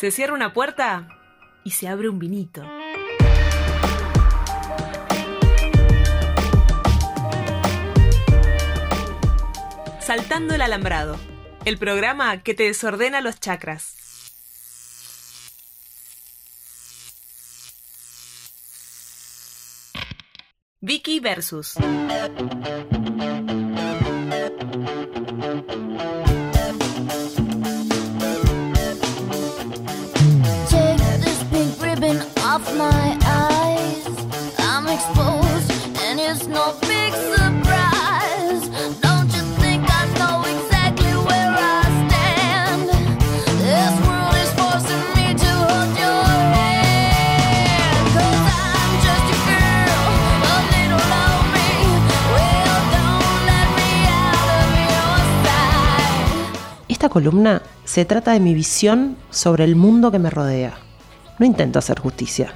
Se cierra una puerta y se abre un vinito. Saltando el alambrado, el programa que te desordena los chakras. Vicky versus. Esta columna se trata de mi visión sobre el mundo que me rodea. No intento hacer justicia,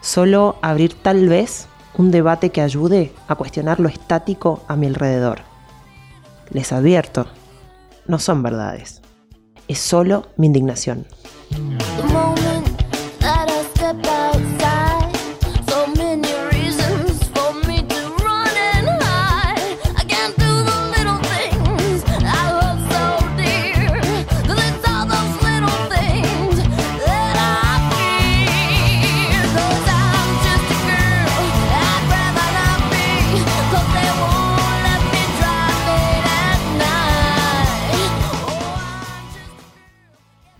solo abrir tal vez un debate que ayude a cuestionar lo estático a mi alrededor. Les advierto, no son verdades, es solo mi indignación.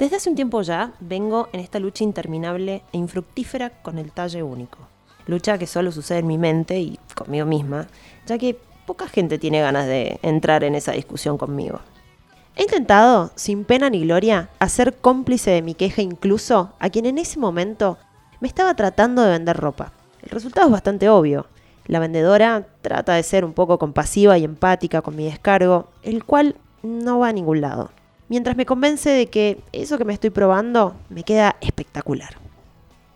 Desde hace un tiempo ya vengo en esta lucha interminable e infructífera con el talle único. Lucha que solo sucede en mi mente y conmigo misma, ya que poca gente tiene ganas de entrar en esa discusión conmigo. He intentado, sin pena ni gloria, hacer cómplice de mi queja incluso a quien en ese momento me estaba tratando de vender ropa. El resultado es bastante obvio. La vendedora trata de ser un poco compasiva y empática con mi descargo, el cual no va a ningún lado. Mientras me convence de que eso que me estoy probando me queda espectacular.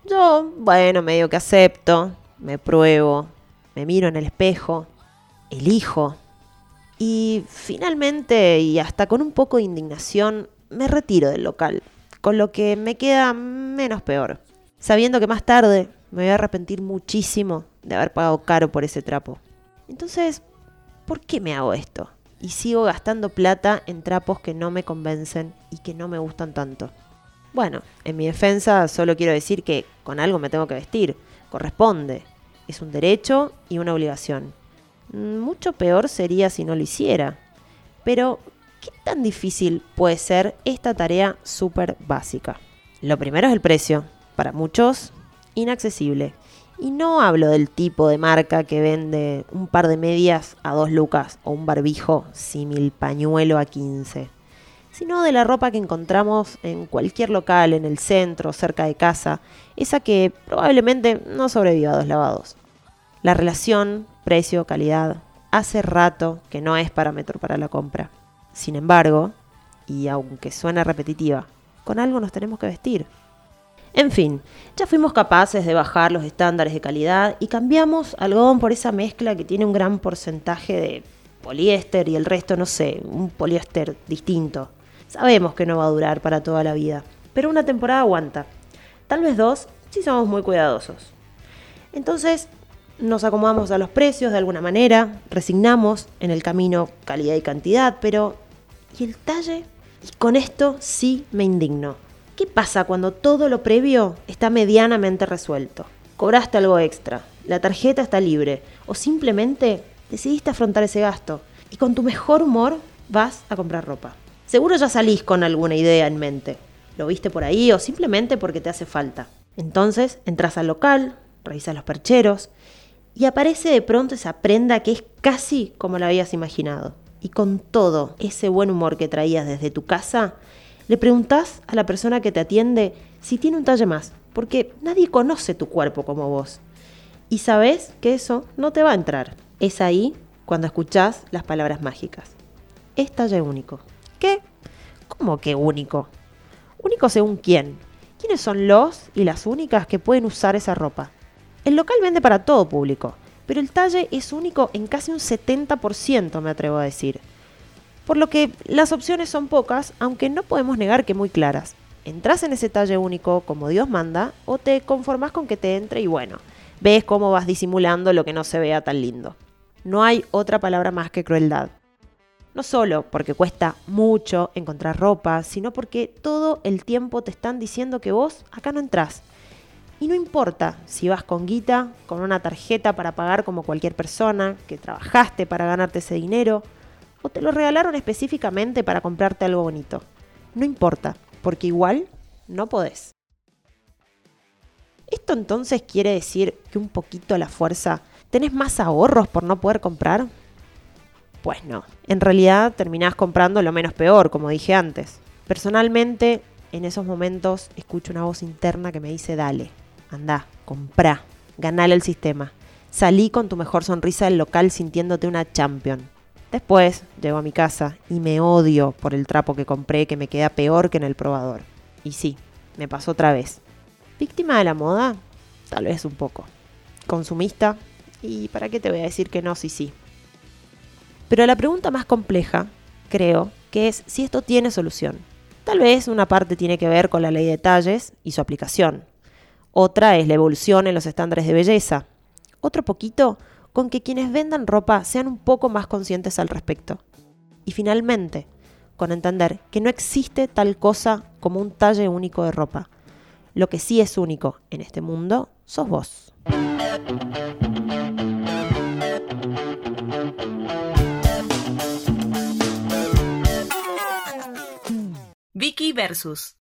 Yo, bueno, medio que acepto, me pruebo, me miro en el espejo, elijo y finalmente, y hasta con un poco de indignación, me retiro del local, con lo que me queda menos peor, sabiendo que más tarde me voy a arrepentir muchísimo de haber pagado caro por ese trapo. Entonces, ¿por qué me hago esto? Y sigo gastando plata en trapos que no me convencen y que no me gustan tanto. Bueno, en mi defensa solo quiero decir que con algo me tengo que vestir. Corresponde. Es un derecho y una obligación. Mm, Mucho peor sería si no lo hiciera. Pero, ¿qué tan difícil puede ser esta tarea súper básica? Lo primero es el precio. Para muchos, inaccesible. Y no hablo del tipo de marca que vende un par de medias a dos lucas o un barbijo símil pañuelo a 15 sino de la ropa que encontramos en cualquier local, en el centro, cerca de casa, esa que probablemente no sobreviva a dos lavados. La relación precio-calidad hace rato que no es parámetro para la compra. Sin embargo, y aunque suene repetitiva, con algo nos tenemos que vestir. En fin, ya fuimos capaces de bajar los estándares de calidad y cambiamos algodón por esa mezcla que tiene un gran porcentaje de poliéster y el resto, no sé, un poliéster distinto. Sabemos que no va a durar para toda la vida, pero una temporada aguanta. Tal vez dos si somos muy cuidadosos. Entonces, nos acomodamos a los precios de alguna manera, resignamos en el camino calidad y cantidad, pero ¿y el talle? Y con esto sí me indigno. ¿Qué pasa cuando todo lo previo está medianamente resuelto? Cobraste algo extra, la tarjeta está libre o simplemente decidiste afrontar ese gasto y con tu mejor humor vas a comprar ropa. Seguro ya salís con alguna idea en mente. Lo viste por ahí o simplemente porque te hace falta. Entonces entras al local, revisas los percheros y aparece de pronto esa prenda que es casi como la habías imaginado. Y con todo ese buen humor que traías desde tu casa, le preguntás a la persona que te atiende si tiene un talle más, porque nadie conoce tu cuerpo como vos. Y sabes que eso no te va a entrar. Es ahí cuando escuchás las palabras mágicas. Es talle único. ¿Qué? ¿Cómo que único? ¿Único según quién? ¿Quiénes son los y las únicas que pueden usar esa ropa? El local vende para todo público, pero el talle es único en casi un 70%, me atrevo a decir. Por lo que las opciones son pocas, aunque no podemos negar que muy claras. ¿Entrás en ese talle único como Dios manda o te conformás con que te entre y bueno, ves cómo vas disimulando lo que no se vea tan lindo? No hay otra palabra más que crueldad. No solo porque cuesta mucho encontrar ropa, sino porque todo el tiempo te están diciendo que vos acá no entrás. Y no importa si vas con guita, con una tarjeta para pagar como cualquier persona, que trabajaste para ganarte ese dinero, o te lo regalaron específicamente para comprarte algo bonito. No importa, porque igual no podés. ¿Esto entonces quiere decir que un poquito a la fuerza tenés más ahorros por no poder comprar? Pues no, en realidad terminás comprando lo menos peor, como dije antes. Personalmente, en esos momentos escucho una voz interna que me dice, dale, anda, comprá, ganale el sistema. Salí con tu mejor sonrisa del local sintiéndote una champion. Después llego a mi casa y me odio por el trapo que compré que me queda peor que en el probador. Y sí, me pasó otra vez. ¿Víctima de la moda? Tal vez un poco. ¿Consumista? ¿Y para qué te voy a decir que no, sí, sí? Pero la pregunta más compleja, creo, que es si esto tiene solución. Tal vez una parte tiene que ver con la ley de talles y su aplicación. Otra es la evolución en los estándares de belleza. Otro poquito con que quienes vendan ropa sean un poco más conscientes al respecto. Y finalmente, con entender que no existe tal cosa como un talle único de ropa. Lo que sí es único en este mundo sos vos. Vicky versus